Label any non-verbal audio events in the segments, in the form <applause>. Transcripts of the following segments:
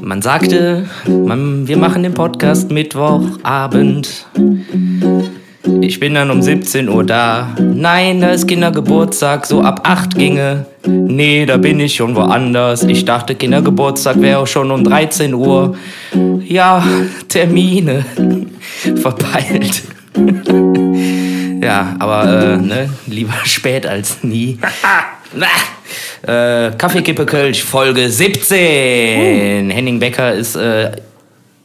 Man sagte, man, wir machen den Podcast Mittwochabend. Ich bin dann um 17 Uhr da. Nein, da ist Kindergeburtstag, so ab 8 ginge. Nee, da bin ich schon woanders. Ich dachte, Kindergeburtstag wäre auch schon um 13 Uhr. Ja, Termine. <laughs> Verpeilt. <laughs> ja, aber äh, ne, lieber <laughs> spät als nie. Äh, Kaffeekippe Kölsch, Folge 17. Henning Becker ist äh,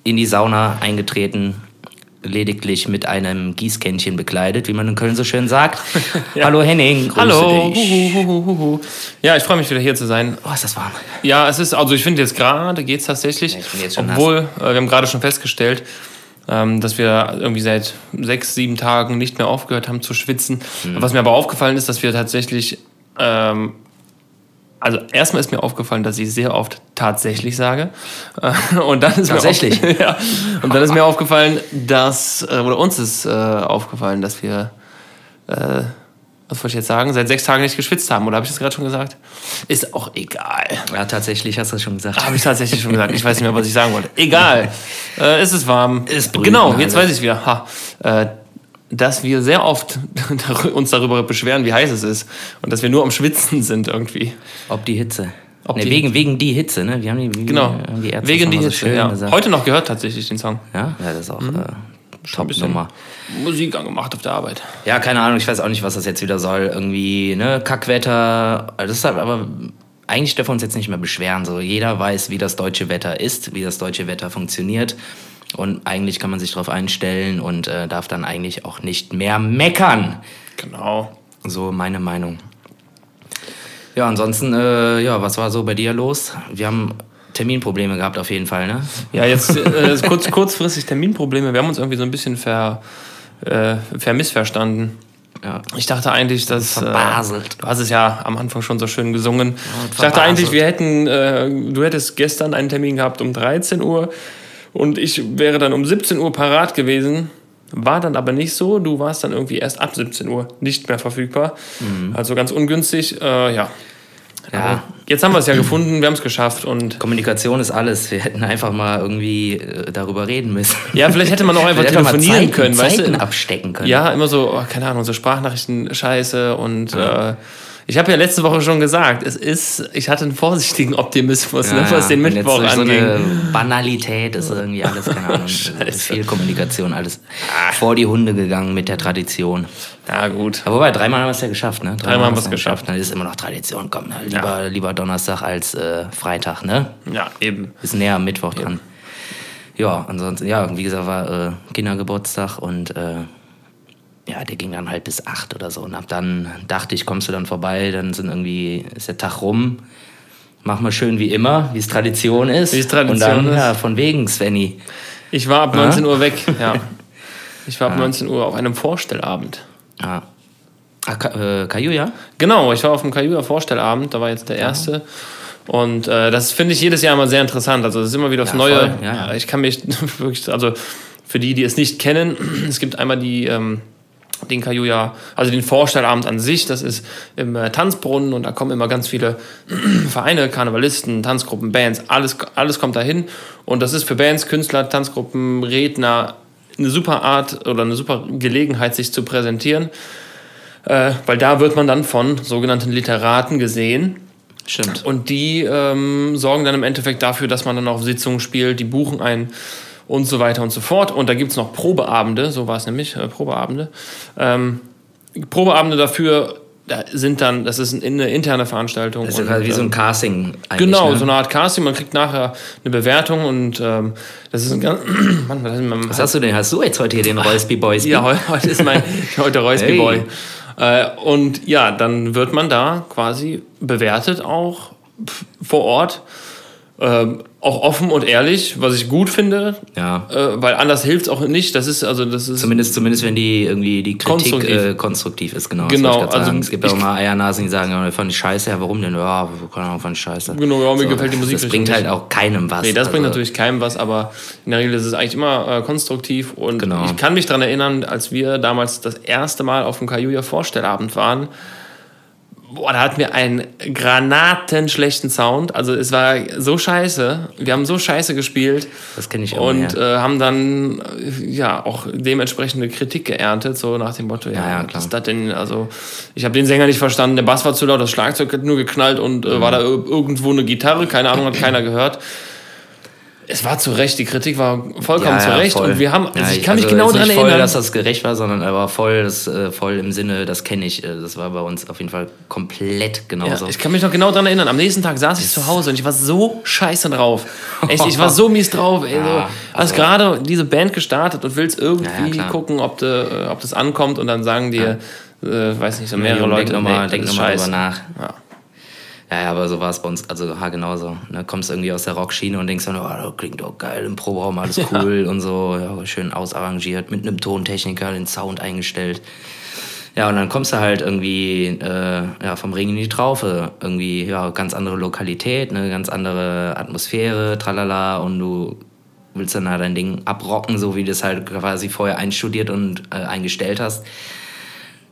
in die Sauna eingetreten lediglich mit einem Gießkännchen bekleidet, wie man in Köln so schön sagt. <laughs> ja. Hallo Henning, Hallo. dich. Huhuhuhuhu. Ja, ich freue mich wieder hier zu sein. Oh, ist das warm. Ja, es ist, also ich finde jetzt gerade geht es tatsächlich, Ja, ich bin jetzt schon obwohl äh, wir haben gerade schon festgestellt, ähm, dass wir irgendwie seit sechs, sieben Tagen nicht mehr aufgehört haben zu schwitzen. Mhm. Was mir aber aufgefallen ist, dass wir tatsächlich, ähm, also erstmal ist mir aufgefallen, dass ich sehr oft tatsächlich sage. Äh, Und dann ist Tatsächlich? Mir <laughs> ja, und dann ist mir aufgefallen, dass, äh, oder uns ist äh, aufgefallen, dass wir, äh, was wollte ich jetzt sagen, seit sechs Tagen nicht geschwitzt haben. Oder habe ich das gerade schon gesagt? Ist auch egal. Ja, tatsächlich hast du das schon gesagt. Habe ich tatsächlich schon gesagt. Ich weiß nicht mehr, was ich sagen wollte. Egal. <laughs> Äh, es ist warm. Es brüten genau, jetzt weiß ich wieder. Ha. Dass wir sehr oft <laughs> uns darüber beschweren, wie heiß es ist. Und dass wir nur am Schwitzen sind irgendwie. Ob die Hitze. Ob nee, die wegen, wegen die Hitze, ne? Wir haben die, wie Genau. haben die Ärzte Wegen die so Hitze. schön Ja. gesagt. Heute noch gehört tatsächlich den Song. Ja, ja, das ist auch Mhm. äh, top bisschen. Nummer. Musik angemacht auf der Arbeit. Ja, keine Ahnung, ich weiß auch nicht, was das jetzt wieder soll. Irgendwie, ne, Kackwetter. Also Das ist halt, aber eigentlich dürfen wir uns jetzt nicht mehr beschweren. So, jeder weiß, wie das deutsche Wetter ist, wie das deutsche Wetter funktioniert. Und eigentlich kann man sich darauf einstellen und äh, darf dann eigentlich auch nicht mehr meckern. Genau. So meine Meinung. Ja, ansonsten, äh, ja, was war so bei dir los? Wir haben Terminprobleme gehabt auf jeden Fall, ne? Ja, jetzt äh, <laughs> kurz, kurzfristig Terminprobleme. Wir haben uns irgendwie so ein bisschen ver, äh, vermissverstanden. Ja. Ich dachte eigentlich, dass. Äh, Verbaselt. du hast es ja am Anfang schon so schön gesungen. ich dachte eigentlich, wir hätten. Äh, du hättest gestern einen Termin gehabt um 13 Uhr und ich wäre dann um 17 Uhr parat gewesen. War dann aber nicht so. Du warst dann irgendwie erst ab 17 Uhr nicht mehr verfügbar. Also ganz ungünstig. Äh, ja. Ja, Jetzt haben wir es ja gefunden, wir haben es geschafft und Kommunikation ist alles. Wir hätten einfach mal irgendwie äh, darüber reden müssen. ja, vielleicht hätte man auch einfach <laughs> telefonieren Zeiten, können, weißt Zeiten du? abstecken können. Ja, immer so, oh, keine Ahnung, so Sprachnachrichten scheiße und äh, ich habe ja letzte Woche schon gesagt, es ist, ich hatte einen vorsichtigen Optimismus, ne, was den Mittwoch durch so eine Banalität ist irgendwie alles, keine Ahnung, <laughs> viel Kommunikation, alles vor die Hunde gegangen mit der Tradition. Ja, gut. Aber wobei, dreimal haben wir es ja geschafft, ne? Dreimal haben wir's wir es geschafft. Dann ist es immer noch Tradition, komm, ne? lieber, lieber Donnerstag als äh, Freitag, ne? Ja, eben. Ist näher am Mittwoch dran. Ja, ansonsten, ja, wie gesagt, war äh, Kindergeburtstag und äh, ja, der ging dann halt bis acht oder so. Und ab dann dachte ich, kommst du dann vorbei, dann sind irgendwie, ist der Tag rum. Mach mal schön wie immer, wie es Tradition ist. Wie es Tradition Und dann, ist. ja, von wegen, Svenny. Ich war ab 19 Uhr weg, ja. <laughs> Ich war ab 19 Uhr auf einem Vorstellabend. Ja. Ah, Ka äh, ja? Genau, ich war auf dem Kajuja Vorstellabend, da war jetzt der erste. Und äh, das finde ich jedes Jahr immer sehr interessant. Also, das ist immer wieder aufs Ja, Neue. ja, ja. Ich kann mich <laughs> wirklich, also für die, die es nicht kennen, <clears throat> es gibt einmal die, ähm, den Kajuja, also den Vorstellabend an sich, das ist im äh, Tanzbrunnen und da kommen immer ganz viele <clears throat> Vereine, Karnevalisten, Tanzgruppen, Bands, alles, alles kommt dahin. Und das ist für Bands, Künstler, Tanzgruppen, Redner eine super Art oder eine super Gelegenheit, sich zu präsentieren. Äh, weil da wird man dann von sogenannten Literaten gesehen. Stimmt. Und die ähm, sorgen dann im Endeffekt dafür, dass man dann auf Sitzungen spielt, die buchen einen und so weiter und so fort. Und da gibt es noch Probeabende, so war es nämlich, äh, Probeabende. Ähm, Probeabende dafür da sind dann, das ist eine interne Veranstaltung. Das ist quasi wie so ähm, ein Casting eigentlich. Genau, ne? so eine Art Casting. Man kriegt nachher eine Bewertung und ähm, das ist ein ganz. <clears throat> Mann, was ist Was hast du denn? Hast du jetzt heute hier den Royce Boys? ja, heu- heute ist mein <laughs> heute Reusby Hey. Boy. Äh, und ja, dann wird man da quasi bewertet auch vor Ort. Ähm, auch offen und ehrlich, was ich gut finde, Ja. äh, weil anders hilft es auch nicht. Das ist also das ist Zumindest, zumindest wenn die irgendwie die Kritik Konstruktiv. äh, konstruktiv ist, genau. Genau, also sagen. es gibt auch mal Eiernasen, die sagen, ja, fand ich scheiße, ja, warum denn? Ja, keine Ahnung, fand ich scheiße. Genau, ja, mir gefällt die Musik Das bringt halt nicht. auch keinem was. Nee, das bringt Also, natürlich keinem was, aber in der Regel ist es eigentlich immer äh, konstruktiv. Und Genau. ich kann mich daran erinnern, als wir damals das erste Mal auf dem Kajuja Vorstellabend waren, boah, da hatten wir einen granatenschlechten Sound. Also es war so scheiße. Wir haben so scheiße gespielt. Das kenne ich auch. Und ja. äh, haben dann äh, ja auch dementsprechende Kritik geerntet, so nach dem Motto, ja, Ja, ja, was klar. ist das denn? Also ich habe den Sänger nicht verstanden, der Bass war zu laut, das Schlagzeug hat nur geknallt und äh, Mhm. war da ir- irgendwo eine Gitarre, keine Ahnung, hat keiner gehört. Es war zu Recht, die Kritik war vollkommen zu Recht voll. und wir haben, also Ja, ich kann mich also genau daran nicht voll, erinnern. dass das gerecht war, sondern aber voll, das, äh, voll im Sinne, das kenne ich. äh, Das war bei uns auf jeden Fall komplett Ja, genauso. ich kann mich noch genau daran erinnern. Am nächsten Tag saß ich zu Hause und ich war so scheiße drauf. Echt, ich war so mies drauf. Ey, <laughs> so, Ja, hast also- gerade diese Band gestartet und willst Ja, ja, irgendwie gucken, ob, de, äh, ob das ankommt und dann sagen dir, äh, weiß nicht, so mehrere Leute, denk nochmal denk noch mal drüber nach. Ja. Ja, ja, aber so war es bei uns, also ha, genauso. Ne, kommst irgendwie aus der Rockschiene und denkst dann, oh, das klingt doch geil im Proberaum, alles cool und so, ja, schön ausarrangiert, mit einem Tontechniker den Sound eingestellt. Ja, und dann kommst du halt irgendwie äh, ja, vom Ring in die Traufe. Irgendwie, ja, ganz andere Lokalität, eine ganz andere Atmosphäre, tralala, und du willst dann halt dein Ding abrocken, so wie du es halt quasi vorher einstudiert und äh, eingestellt hast.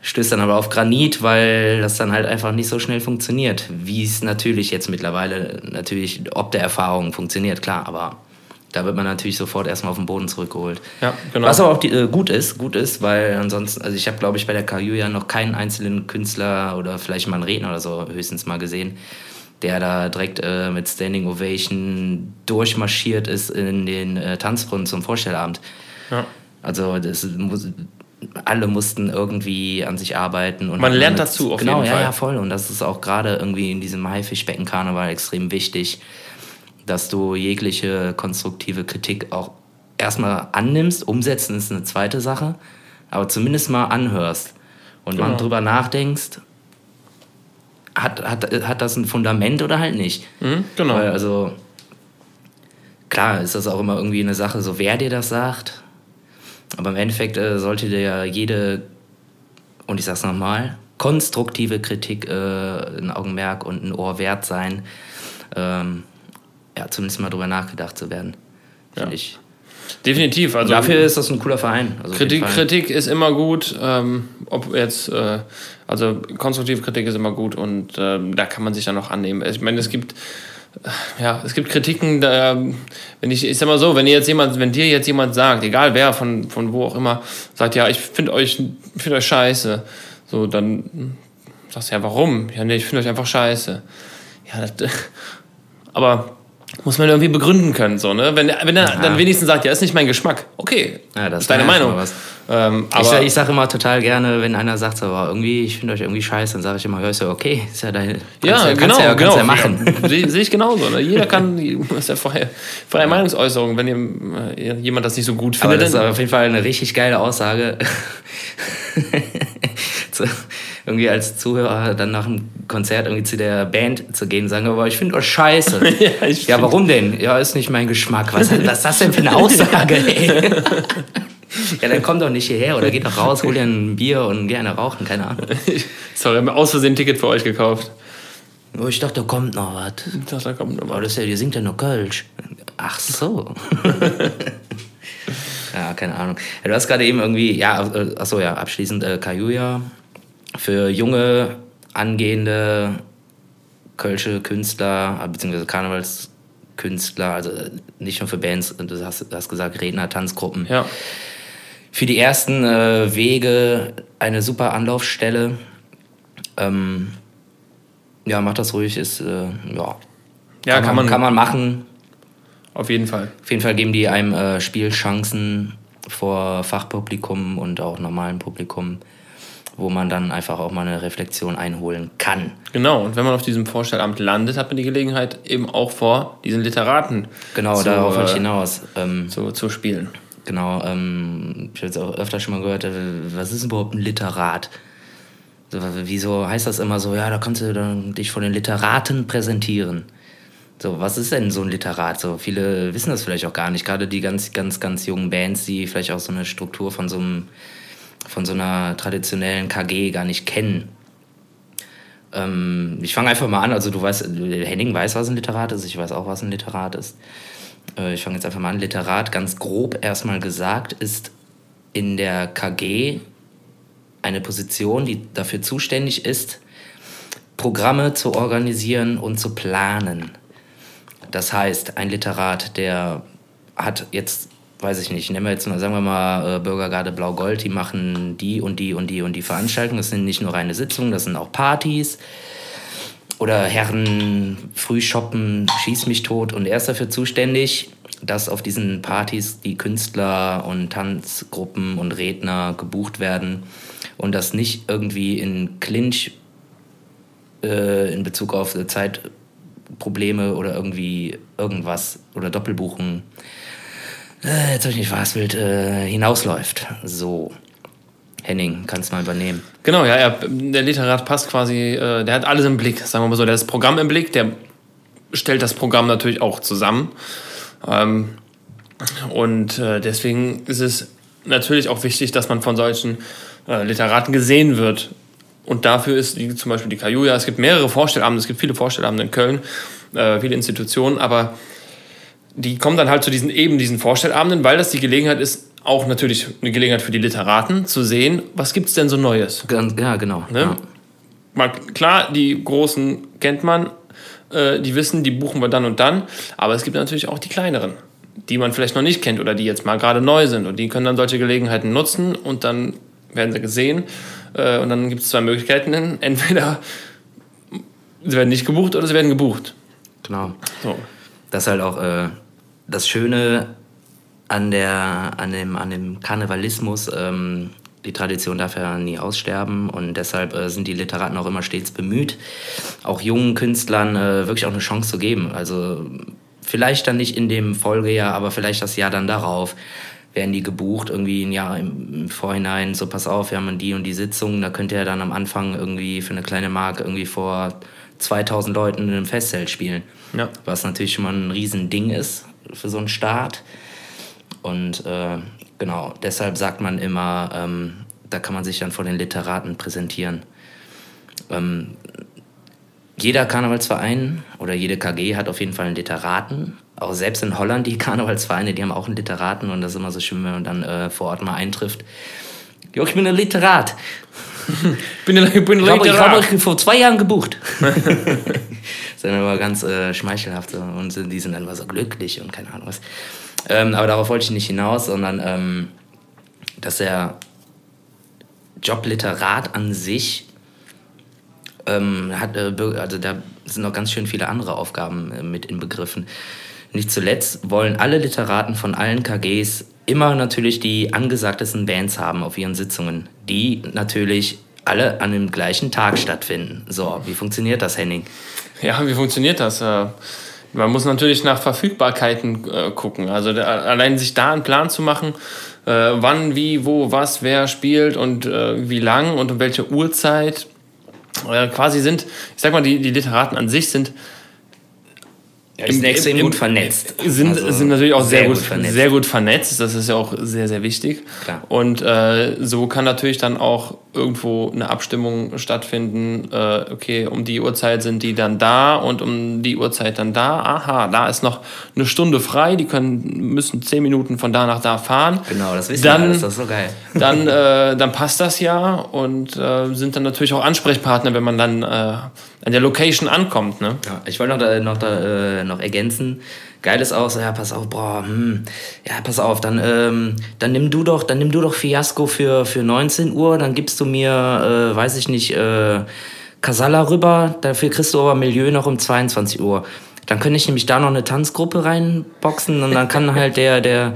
Stößt dann aber auf Granit, weil das dann halt einfach nicht so schnell funktioniert. Wie es natürlich jetzt mittlerweile, natürlich ob der Erfahrung funktioniert, klar, aber da wird man natürlich sofort erstmal auf den Boden zurückgeholt. Ja, genau. Was aber auch die, äh, gut ist, gut ist, weil ansonsten, also ich habe glaube ich bei der KU ja noch keinen einzelnen Künstler oder vielleicht mal einen Redner oder so höchstens mal gesehen, der da direkt äh, mit Standing Ovation durchmarschiert ist in den äh, Tanzbrunnen zum Vorstellabend. Ja. Also das muss, alle mussten irgendwie an sich arbeiten. Und Man lernt damit- dazu auf genau, jeden ja, Fall. ja, voll. Und das ist auch gerade irgendwie in diesem Haifischbecken-Karneval extrem wichtig, dass du jegliche konstruktive Kritik auch erstmal annimmst. Umsetzen ist eine zweite Sache, aber zumindest mal anhörst und mal Genau. drüber nachdenkst, hat, hat, hat das ein Fundament oder halt nicht. Mhm, genau. Weil also, klar ist das auch immer irgendwie eine Sache, so wer dir das sagt. Aber im Endeffekt äh, sollte dir ja jede, und ich sag's nochmal, konstruktive Kritik äh, ein Augenmerk und ein Ohr wert sein. Ähm, ja, zumindest mal drüber nachgedacht zu werden. Finde Ja. ich. Definitiv. Also Dafür ist das ein cooler Verein. Also Kritik. Kritik ist immer gut, ähm, ob jetzt, äh, also konstruktive Kritik ist immer gut und ähm, da kann man sich dann noch annehmen. Ich meine, es gibt, ja, es gibt Kritiken, da, wenn ich, ich sag mal so, wenn ihr jetzt jemand, wenn dir jetzt jemand sagt, egal wer, von, von wo auch immer, sagt, ja, ich finde euch, finde euch scheiße, so, dann sagst du, ja, warum? Ja, nee, ich finde euch einfach scheiße. Ja, das, <laughs> aber muss man irgendwie begründen können, so, ne? Wenn, wenn er dann wenigstens sagt, ja, ist nicht mein Geschmack, okay, Ja, das ist deine Meinung. Ähm, Ich, aber ich sage immer total gerne, wenn einer sagt, so, aber irgendwie, ich finde euch irgendwie scheiße, dann sage ich immer, hörst du, okay, ist ja dein. ja, genau, ja, kannst genau. ja machen. Sehe sehe ich genauso. Ne? Jeder kann, das <laughs> ist ja freie, freie Meinungsäußerung. Wenn ihr, äh, jemand das nicht so gut Aber findet, das ist auf jeden Fall eine richtig geile Aussage. <laughs> zu, irgendwie als Zuhörer dann nach dem Konzert irgendwie zu der Band zu gehen und sagen, aber ich finde euch scheiße. <laughs> Ja, ja, warum denn? Ja, ist nicht mein Geschmack. Was, was ist das denn für eine Aussage, ey? Ja, dann komm doch nicht hierher oder geht doch raus, hol dir ein Bier und gerne rauchen, keine Ahnung. sorry, ich habe mir aus Versehen ein Ticket für euch gekauft. Oh, ich dachte, da kommt noch was. Ich dachte, da kommt noch Aber das ist ja, ihr singt ja nur Kölsch. Ach so. <laughs> ja, keine Ahnung. Du hast gerade eben irgendwie, ja, äh, achso, ja, abschließend äh, Kajuja für junge, angehende Kölsche Künstler, äh, beziehungsweise Karnevalskünstler, also äh, nicht nur für Bands, du hast, du hast gesagt, Redner, Tanzgruppen. Ja, Für die ersten äh, Wege eine super Anlaufstelle. Ähm, ja, mach das ruhig, ist, äh, ja, ja kann, man, kann man machen. auf jeden Fall. Auf jeden Fall geben die einem äh, Spielchancen vor Fachpublikum und auch normalem Publikum, wo man dann einfach auch mal eine Reflexion einholen kann. Genau, und wenn man auf diesem Vorstellamt landet, hat man die Gelegenheit, eben auch vor diesen Literaten Genau, zu, darauf äh, hinaus. Ähm, zu, zu spielen. Genau, ähm, ich habe jetzt auch öfter schon mal gehört, äh, was ist überhaupt ein Literat? So, wieso heißt das immer so, ja, da kannst du dann dich vor den Literaten präsentieren. So, was ist denn so ein Literat? So, viele wissen das vielleicht auch gar nicht. Gerade die ganz, ganz, ganz jungen Bands, die vielleicht auch so eine Struktur von so einem, von so einer traditionellen KG gar nicht kennen. Ähm, ich fange einfach mal an. Also du weißt, Henning weiß, was ein Literat ist. Ich weiß auch, was ein Literat ist. Äh, ich fange jetzt einfach mal an. Literat, ganz grob erstmal gesagt, ist in der KG eine Position, die dafür zuständig ist, Programme zu organisieren und zu planen. Das heißt, ein Literat, der hat jetzt, weiß ich nicht, nehmen wir jetzt mal, sagen wir mal, äh, Bürgergarde Blau-Gold, die machen die und die und die und die Veranstaltungen. Das sind nicht nur reine Sitzungen, das sind auch Partys. Oder Herren Frühshoppen, schieß mich tot. Und er ist dafür zuständig, dass auf diesen Partys die Künstler und Tanzgruppen und Redner gebucht werden und das nicht irgendwie in Clinch äh, in Bezug auf Zeitprobleme oder irgendwie irgendwas oder Doppelbuchen, äh, jetzt habe ich nicht verhaspelt, äh, hinausläuft. So. Henning, kannst mal übernehmen. Genau, ja, er, der Literat passt quasi, äh, der hat alles im Blick, sagen wir mal so. Der hat das Programm im Blick, der stellt das Programm natürlich auch zusammen. Ähm, und äh, deswegen ist es natürlich auch wichtig, dass man von solchen äh, Literaten gesehen wird. Und dafür ist die, zum Beispiel die Kajuja, es gibt mehrere Vorstellabende, es gibt viele Vorstellabende in Köln, äh, viele Institutionen, aber die kommen dann halt zu diesen eben diesen Vorstellabenden, weil das die Gelegenheit ist, auch natürlich eine Gelegenheit für die Literaten zu sehen, was gibt es denn so Neues. Ja, genau. Ne? Ja. Mal, klar, die Großen kennt man, äh, die wissen, die buchen wir dann und dann, aber es gibt natürlich auch die kleineren, die man vielleicht noch nicht kennt oder die jetzt mal gerade neu sind und die können dann solche Gelegenheiten nutzen und dann werden sie gesehen äh, und dann gibt es zwei Möglichkeiten, <laughs> entweder sie werden nicht gebucht oder sie werden gebucht. Genau. So. Das ist halt auch äh, das Schöne an, der, an, dem, an dem Karnevalismus. Ähm, die Tradition darf ja nie aussterben und deshalb äh, sind die Literaten auch immer stets bemüht, auch jungen Künstlern äh, wirklich auch eine Chance zu geben. Also vielleicht dann nicht in dem Folgejahr, aber vielleicht das Jahr dann darauf werden die gebucht, irgendwie ein Jahr im, im Vorhinein, so pass auf, wir haben die und die Sitzung, da könnt ihr dann am Anfang irgendwie für eine kleine Marke irgendwie vor 2000 Leuten in einem Festzelt spielen. Ja. Was natürlich schon mal ein Riesending ist für so einen Start. Und äh, genau, deshalb sagt man immer, ähm, da kann man sich dann vor den Literaten präsentieren. Ähm, jeder Karnevalsverein oder jede KG hat auf jeden Fall einen Literaten. Auch selbst in Holland, die <laughs> Karnevalsvereine, die haben auch einen Literaten und das ist immer so schön, wenn man dann äh, vor Ort mal eintrifft. Jo, ich bin ein Literat. <laughs> bin ein, ich bin ein Literat. Ich habe euch vor zwei Jahren gebucht. das ist dann immer ganz äh, schmeichelhaft und die sind dann immer so glücklich und keine Ahnung was. Ähm, aber darauf wollte ich nicht hinaus, sondern ähm, dass der Job Literat an sich ähm, hat, äh, also da sind noch ganz schön viele andere Aufgaben äh, mit inbegriffen. Nicht zuletzt wollen alle Literaten von allen KGs immer natürlich die angesagtesten Bands haben auf ihren Sitzungen, die natürlich alle an dem gleichen Tag stattfinden. So, wie funktioniert das, Henning? Ja, wie funktioniert das? Äh, man muss natürlich nach Verfügbarkeiten äh, gucken. Also allein sich da einen Plan zu machen, äh, wann, wie, wo, was, wer spielt und wie lang und um welche Uhrzeit. quasi sind, ich sag mal, die, die Literaten an sich sind ja, die sind extrem im, gut vernetzt. Sind, also sind natürlich auch sehr, sehr gut, gut, vernetzt. sehr gut vernetzt. Das ist ja auch sehr, sehr wichtig. Klar. Und äh, so kann natürlich dann auch irgendwo eine Abstimmung stattfinden. Äh, okay, um die Uhrzeit sind die dann da und um die Uhrzeit dann da. Aha, da ist noch eine Stunde frei. Die können, müssen zehn Minuten von da nach da fahren. Genau, das wissen dann, wir alles. Das ist so geil. <laughs> Dann, äh, dann passt das ja und äh, sind dann natürlich auch Ansprechpartner, wenn man dann äh, an der Location ankommt. Ne? Ja, ich wollte noch, da, noch, da, äh, noch ergänzen. Geil ist auch so, ja, pass auf, boah, hm, ja, pass auf, dann, ähm, dann nimm du doch, dann nimm du doch Fiasco für, für 19 Uhr, dann gibst du mir, äh, weiß ich nicht, äh, Casalla rüber, dafür kriegst du aber Milieu noch um 22 Uhr. Dann könnte ich nämlich da noch eine Tanzgruppe reinboxen und dann kann halt der, der,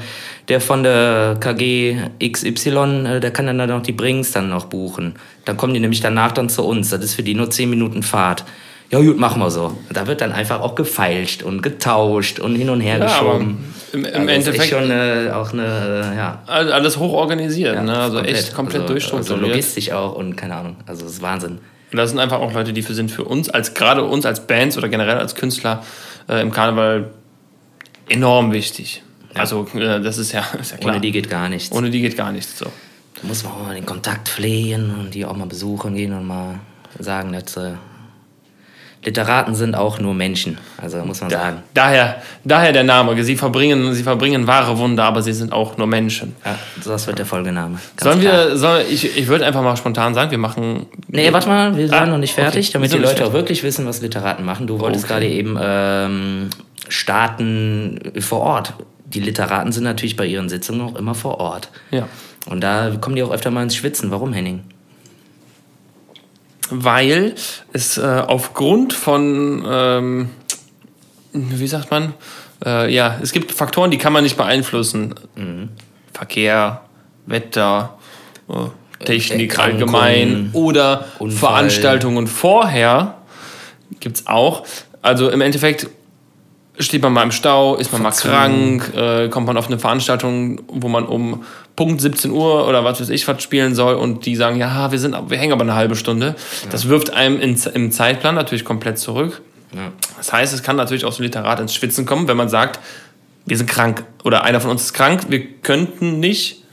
der von der KG XY, äh, der kann dann noch die Brings dann noch buchen. Dann kommen die nämlich danach dann zu uns. Das ist für die nur 10 Minuten Fahrt. Ja gut, machen wir so. Da wird dann einfach auch gefeilscht und getauscht und hin und her ja, geschoben. Im, im also Endeffekt schon eine, auch eine, ja. Alles hoch organisiert, ja, ne? also komplett, echt komplett also, durchstrukturiert. Also logistisch auch und keine Ahnung, also das ist Wahnsinn. Und das sind einfach auch Leute, die für sind für uns, als gerade uns als Bands oder generell als Künstler äh, im Karneval enorm wichtig. Ja. Also äh, das ist ja, <laughs> ist ja klar. Ohne die geht gar nichts. Ohne die geht gar nichts. So. Da muss man auch mal den Kontakt pflegen und die auch mal besuchen gehen und mal sagen, dass, äh, Literaten sind auch nur Menschen, also muss man sagen. Daher, daher der Name. Sie verbringen, sie verbringen wahre Wunder, aber sie sind auch nur Menschen. Ja, das wird der Folgename. Sollen klar. wir, soll, ich, ich würde einfach mal spontan sagen, wir machen. Nee, warte mal, wir sind Ah, noch nicht fertig, okay. damit die Leute auch wirklich wissen, was Literaten machen. Du wolltest Okay. gerade eben ähm, starten vor Ort. Die Literaten sind natürlich bei ihren Sitzungen auch immer vor Ort. Ja. Und da kommen die auch öfter mal ins Schwitzen. Warum, Henning? Weil es äh, aufgrund von, ähm, wie sagt man, äh, ja, es gibt Faktoren, die kann man nicht beeinflussen. Mhm. Verkehr, Wetter, äh, Technik Erkrankungen, allgemein oder Unfall. Veranstaltungen vorher gibt es auch. Also im Endeffekt steht man mal im Stau, ist man mal Verzug. krank, äh, kommt man auf eine Veranstaltung, wo man um Punkt 17 Uhr oder was weiß ich was spielen soll und die sagen, ja, wir, sind, wir hängen aber eine halbe Stunde. Das wirft einem in, im Zeitplan natürlich komplett zurück. Ja. Das heißt, es kann natürlich auch so ein Literat ins Schwitzen kommen, wenn man sagt, wir sind krank oder einer von uns ist krank, wir könnten nicht.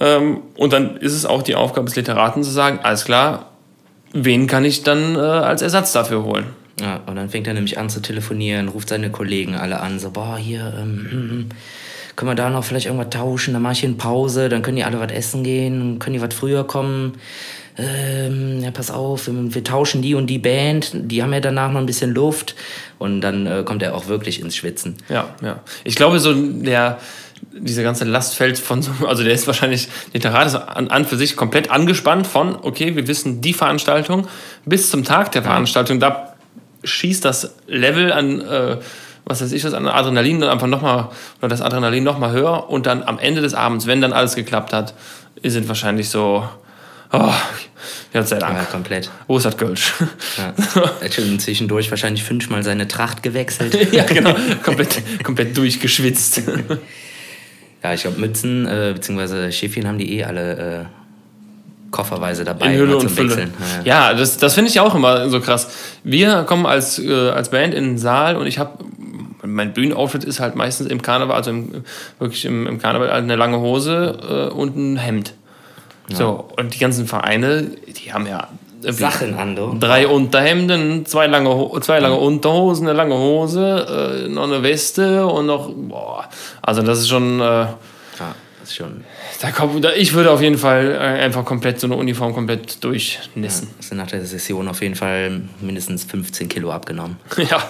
Ähm, und dann ist es auch die Aufgabe des Literaten zu sagen, alles klar, wen kann ich dann äh, als Ersatz dafür holen? Ja, und dann fängt er nämlich an zu telefonieren, ruft seine Kollegen alle an, so, boah, hier, ähm, hm, hm, können wir da noch vielleicht irgendwas tauschen, dann mache ich eine Pause, dann können die alle was essen gehen, können die was früher kommen. Ähm, ja, pass auf, wir, wir tauschen die und die Band, die haben ja danach noch ein bisschen Luft und dann äh, kommt er auch wirklich ins Schwitzen. Ja, ja. Ich glaube, so der, diese ganze Last fällt von so, also der ist wahrscheinlich, Literat ist an, an für sich komplett angespannt von, okay, wir wissen die Veranstaltung bis zum Tag der Veranstaltung, da schießt das Level an, äh, was weiß ich an Adrenalin dann einfach nochmal, oder das Adrenalin nochmal höher und dann am Ende des Abends, wenn dann alles geklappt hat, sind wahrscheinlich so, oh, Gott sei Dank. Ja, komplett. Wo ist das Gölsch? Ja. <laughs> Er hat schon zwischendurch wahrscheinlich fünfmal seine Tracht gewechselt. <laughs> ja, genau. Komplett, komplett durchgeschwitzt. <laughs> Ja, ich glaube, Mützen äh, bzw. Schiffchen haben die eh alle äh, kofferweise dabei In Hülle und zum Fülle. Wechseln. Ja, das, das finde ich auch immer so krass. Wir kommen als, äh, als Band in den Saal und ich habe, mein Bühnenauftritt ist halt meistens im Karneval, also im, wirklich im, im Karneval halt eine lange Hose äh, und ein Hemd. So, und die ganzen Vereine, die haben ja Sachen an, du. drei Unterhemden, zwei lange, zwei lange Unterhosen, eine lange Hose, äh, noch eine Weste und noch, boah, also das ist schon... Äh, Ja, ist schon. da kommt, ich würde auf jeden Fall äh, einfach komplett so eine Uniform komplett durchnissen. Das sind nach der Session auf jeden Fall mindestens 15 Kilo abgenommen. <laughs> Ja.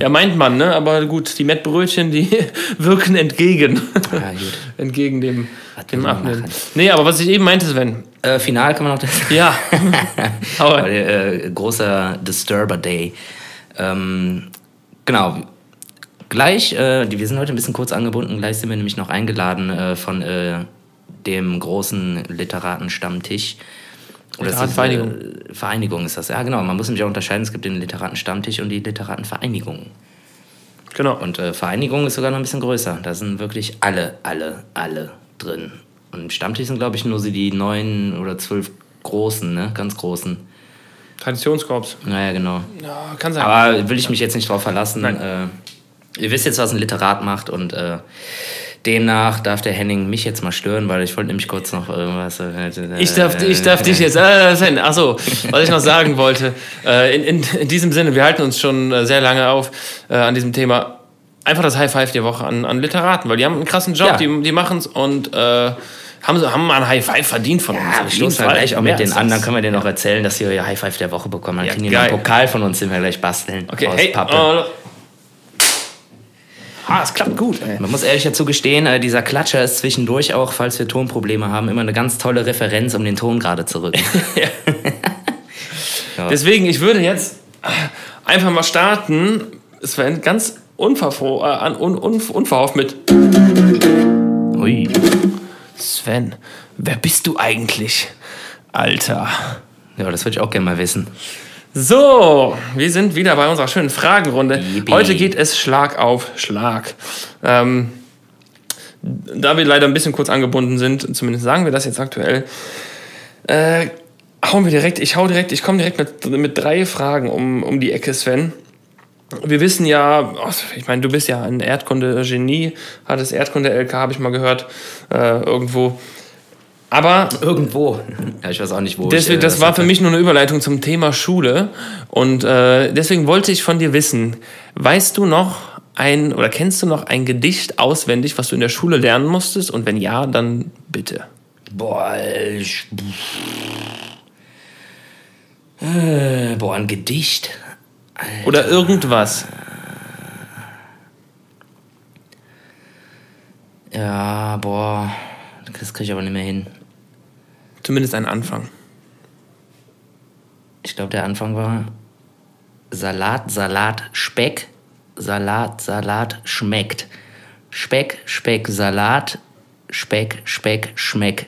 ja, meint man, ne? Aber gut, die Mettbrötchen, die <laughs> wirken entgegen. Ja, gut. <laughs> entgegen dem, Was dem Abnehmen. Nee, aber was ich eben meinte, Sven. Äh, final kann man noch das. Ja. aber Aber, äh, großer Disturber Day. Ähm, genau. Gleich, äh, wir sind heute ein bisschen kurz angebunden, gleich sind wir nämlich noch eingeladen äh, von äh, dem großen Literatenstammtisch. Oder ist, Literatenvereinigung. Äh, Vereinigung ist das, ja genau. Man muss nämlich auch unterscheiden, es gibt den Literatenstammtisch und die Literatenvereinigung. genau. Und äh, Vereinigung ist sogar noch ein bisschen größer. Da sind wirklich alle, alle, alle drin. Und im Stammtisch sind, glaube ich, nur so die neun oder zwölf großen, ne? Ganz großen. Traditionskorps. Naja, genau. Ja, kann sein. Aber will ich mich jetzt nicht drauf verlassen. Nein. Äh, ihr wisst jetzt, was ein Literat macht und äh, demnach darf der Henning mich jetzt mal stören, weil ich wollte nämlich kurz noch irgendwas. Äh, ich darf, ich darf dich jetzt. Äh, Sven, ach so, was ich noch sagen wollte. Äh, in, in, in diesem Sinne, wir halten uns schon äh, sehr lange auf äh, an diesem Thema. Einfach das High Five der Woche an, an Literaten, weil die haben einen krassen Job, Ja. die, die machen es und äh, haben, haben mal ein High Five verdient von uns. Ja, Auf wir jeden Fall. gleich auch mit den anderen, können wir denen noch erzählen, dass wir ihr High Five der Woche bekommen. Dann Ja, kriegen die einen. Pokal von uns, den wir gleich basteln. Okay, aus hey, Pappe. oh, ah, es klappt gut. Ey. Man muss ehrlich dazu gestehen, äh, dieser Klatscher ist zwischendurch auch, falls wir Tonprobleme haben, immer eine ganz tolle Referenz, um den Ton gerade zu rücken. <laughs> Deswegen, ich würde jetzt einfach mal starten. Sven, ganz unverfro äh, un, un, unverhofft mit Ui. Sven, wer bist du eigentlich? Alter. Ja, das würde ich auch gerne mal wissen. So, wir sind wieder bei unserer schönen Fragenrunde. Yippie. Heute geht es Schlag auf Schlag. Ähm, da wir leider ein bisschen kurz angebunden sind, zumindest sagen wir das jetzt aktuell, äh, hauen wir direkt, ich hau direkt, ich komme direkt mit, mit drei Fragen um, um die Ecke, Sven. Wir wissen ja, ich meine, du bist ja ein Erdkunde-Genie, hattest Erdkunde-LK, habe ich mal gehört, äh, irgendwo. Aber Irgendwo. Ja, ich weiß auch nicht, wo. deswegen, ich, äh, das war hatte. für mich nur eine Überleitung zum Thema Schule. Und äh, deswegen wollte ich von dir wissen, weißt du noch ein oder kennst du noch ein Gedicht auswendig, was du in der Schule lernen musstest? Und wenn ja, dann bitte. Boah, ich, äh, boah, ein Gedicht. Oder irgendwas. Ja, boah, das kriege ich aber nicht mehr hin. Zumindest ein Anfang. Ich glaube, der Anfang war Salat, Salat, Speck, Salat, Salat, schmeckt. Speck, Speck, Salat, Speck, Speck, schmeck.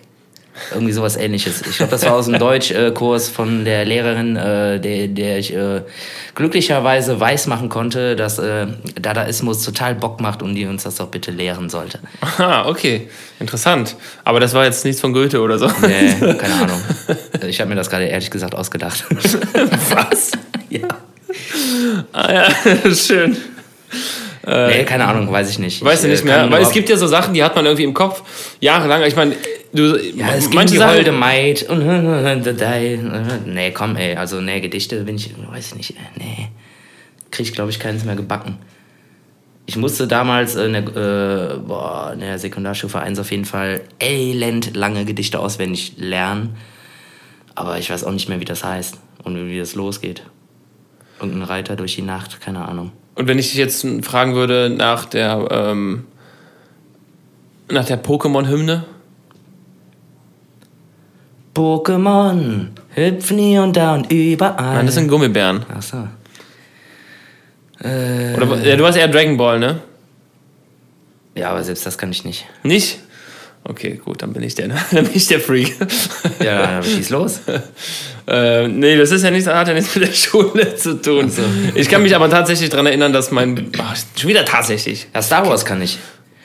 Irgendwie sowas ähnliches. Ich glaube, das war aus dem Deutschkurs von der Lehrerin, äh, der, der ich äh, glücklicherweise weiß machen konnte, dass äh, Dadaismus total Bock macht und die uns das doch bitte lehren sollte. Ah, okay. Interessant. Aber das war jetzt nichts von Goethe oder so. Nee, <laughs> keine Ahnung. Ich habe mir das gerade ehrlich gesagt ausgedacht. Was? <laughs> ja. Ah ja, <laughs> schön. Nee, keine Ahnung, weiß ich nicht. Weißt du Ich, nicht äh, mehr? Weil es gibt ja so Sachen, die hat man irgendwie im Kopf jahrelang. Ich meine, du, Ja, es gibt manche die Sachen, holde Maid <laughs> und nee, komm, ey, also nee, Gedichte bin ich, weiß ich nicht, äh, nee, krieg ich glaube ich keins mehr gebacken. Ich musste damals in der, äh, boah, in der Sekundarstufe 1 auf jeden Fall elend lange Gedichte auswendig lernen, aber ich weiß auch nicht mehr, wie das heißt und wie das losgeht. Irgendein Reiter durch die Nacht, keine Ahnung. Und wenn ich dich jetzt fragen würde nach der, ähm, nach der Pokémon-Hymne, Pokémon hüpfen hier und da und überall. nein, das sind Gummibären. Ach so. Äh, Oder, ja, du hast eher Dragon Ball, ne? ja, aber selbst das kann ich nicht. Nicht? Okay, gut, dann bin ich der, ne? <laughs> dann bin ich der Freak. Ja, schieß los. <laughs> äh, nee, das ist ja nichts, hat ja nichts mit der Schule <laughs> zu tun. Ich kann mich aber tatsächlich daran erinnern, dass mein. Ach, schon wieder tatsächlich. Ja, Star Wars kann ich.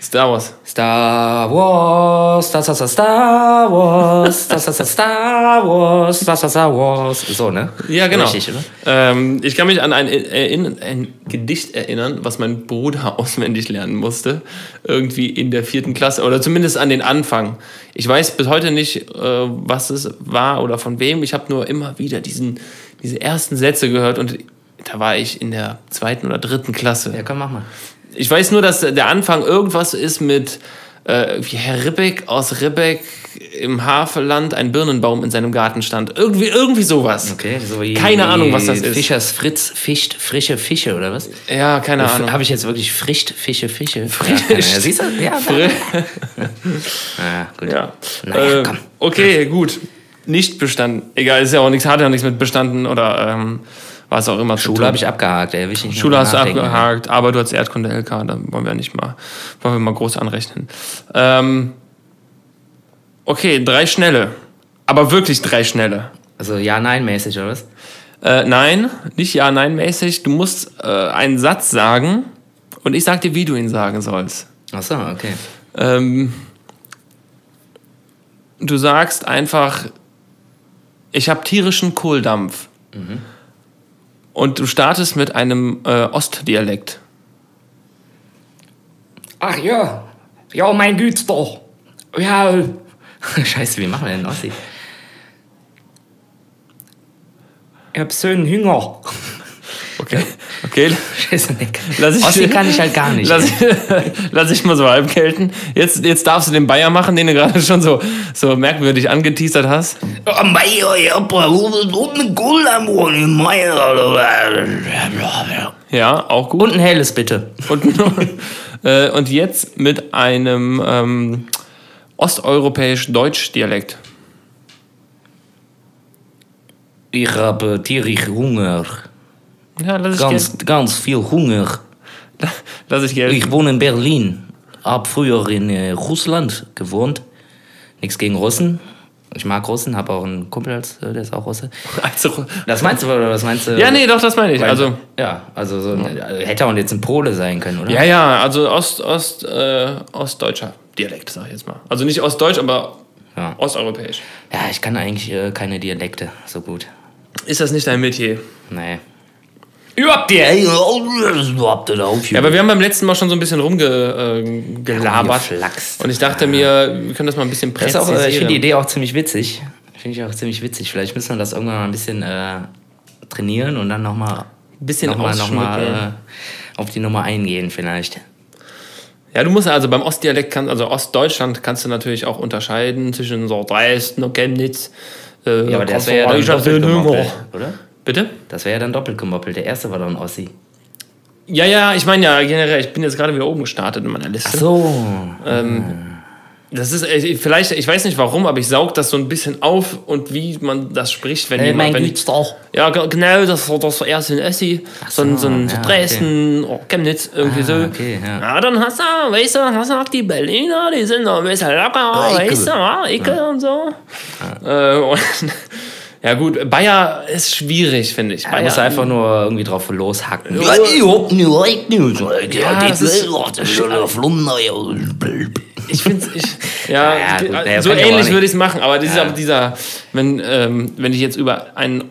Star Wars. Star Wars, das ist Star Wars, das ist Star Wars, das ist Star Wars. So, ne? Ja, genau. Richtig, oder? Ähm, ich kann mich an ein, Erinn- ein Gedicht erinnern, was mein Bruder <laughs> auswendig lernen musste. Irgendwie in der vierten Klasse. Oder zumindest an den Anfang. Ich weiß bis heute nicht, äh, was es war oder von wem. Ich habe nur immer wieder diesen, diese ersten Sätze gehört und da war ich in der zweiten oder dritten Klasse. Ja, komm, mach mal. Ich weiß nur, dass der Anfang irgendwas ist mit äh, Herr Ribbeck aus Ribbeck im Havelland ein Birnenbaum in seinem Garten stand. Irgendwie, irgendwie sowas. Okay, so wie Keine Ahnung, was das ist. Fischers Fritz fischt frische Fische, oder was? Ja, keine Ahnung. Habe ich jetzt wirklich frischt Fische, Fische? <laughs> Ahnung. ja, siehst du? Ja, Fri- <laughs> ja gut. ja. Naja, äh, komm. Okay, gut. Nicht bestanden. Egal, ist ja auch nichts, hat ja nichts mit bestanden oder ähm, was auch immer. Schule habe ich abgehakt, ey. Ich nicht Schule hast du abgehakt, aber du hast Erdkunde LK, da wollen wir nicht mal, wollen wir mal groß anrechnen. Ähm, okay, drei schnelle. Aber wirklich drei schnelle. Also ja-nein-mäßig, oder was? Äh, nein, nicht ja-nein-mäßig. Du musst äh, einen Satz sagen und ich sag dir, wie du ihn sagen sollst. Ach so, okay. Ähm, du sagst einfach, ich habe tierischen Kohldampf. Und du startest mit einem äh, Ostdialekt. Ach ja. Ja, mein Güte doch. Ja. <laughs> Scheiße, wie machen wir denn Ossi? Ich hab so einen Hunger. Okay. Okay. Scheiße, nee. Lass ich- Ossi kann ich halt gar nicht. Lass, <laughs> lass ich mal so halb gelten. Jetzt, jetzt darfst du den Bayer machen, den du gerade schon so, so merkwürdig angeteasert hast. Oh. Ja, auch gut. Und ein helles, bitte. Und, <laughs> äh, und jetzt mit einem ähm, osteuropäisch-deutsch-Dialekt. Ich habe tierisch Hunger. Ja, ich, Ganz, ganz viel Hunger. gel <laughs> lass ich gelten. Ich wohne in Berlin. Hab früher in äh, Russland gewohnt. Nichts gegen Russen. Ich mag Russen, habe auch einen Kumpel, als, äh, der ist auch Russe. <laughs> Also, Das meinst du oder was meinst du? ja, nee, doch, das meine ich. Also, Ja, also so, ein- also hätte auch jetzt ein Pole sein können, oder? ja, ja, also Ost, Ost, äh, ostdeutscher Dialekt, sag ich jetzt mal. Also nicht ostdeutsch, aber Ja, osteuropäisch. ja ich kann eigentlich äh, keine Dialekte so gut. Ist das nicht dein Metier? Nee. Überhaupt ihr, ey, überhaupt ihr auf. Ja, aber wir haben beim letzten Mal schon so ein bisschen rumgelabert. Rumgeflaxt. und ich dachte mir, wir können das mal ein bisschen ist präzisieren. äh, ich finde die Idee auch ziemlich witzig. Finde ich auch ziemlich witzig. Vielleicht müssen wir das irgendwann mal ein bisschen äh, trainieren und dann nochmal Ein bisschen noch mal, noch mal, äh, auf die Nummer eingehen vielleicht. Ja, du musst also beim Ostdialekt, kann, also Ostdeutschland, kannst du natürlich auch unterscheiden zwischen so Dresden und Chemnitz. Äh, Ja, aber das wäre ja dann gemoppelt, oder? Bitte? Das wäre ja dann doppelt gemoppelt. Der erste war doch ein Ossi. Ja, ja, ich meine ja generell, ich bin jetzt gerade wieder oben gestartet in meiner Liste. Ach so. Das ist äh, vielleicht, ich weiß nicht warum, aber ich saug das so ein bisschen auf und wie man das spricht, wenn Äh, jemand. mein Wenn, Güt's doch. ja, ge- genau, das war das erst in Essi, so, ein- so, ein- so ja, Dresden, oh, Chemnitz, irgendwie Ah, so. okay, ja. dann hast du, weißt du, hast du auch die Berliner, die sind noch ein bisschen locker, Ekel. weißt du, ja, Ekel und so. Äh, <laughs> und, ja gut, Bayer ist schwierig, finde ich. Bayer, musst du einfach nur irgendwie drauf loshacken. Ja, Ja, das ist- ich finde ich, <laughs> ja, Ja, ich, gut, naja, so ich ähnlich würde ich es machen, aber dieser, Ja. dieser wenn, ähm, wenn ich jetzt über einen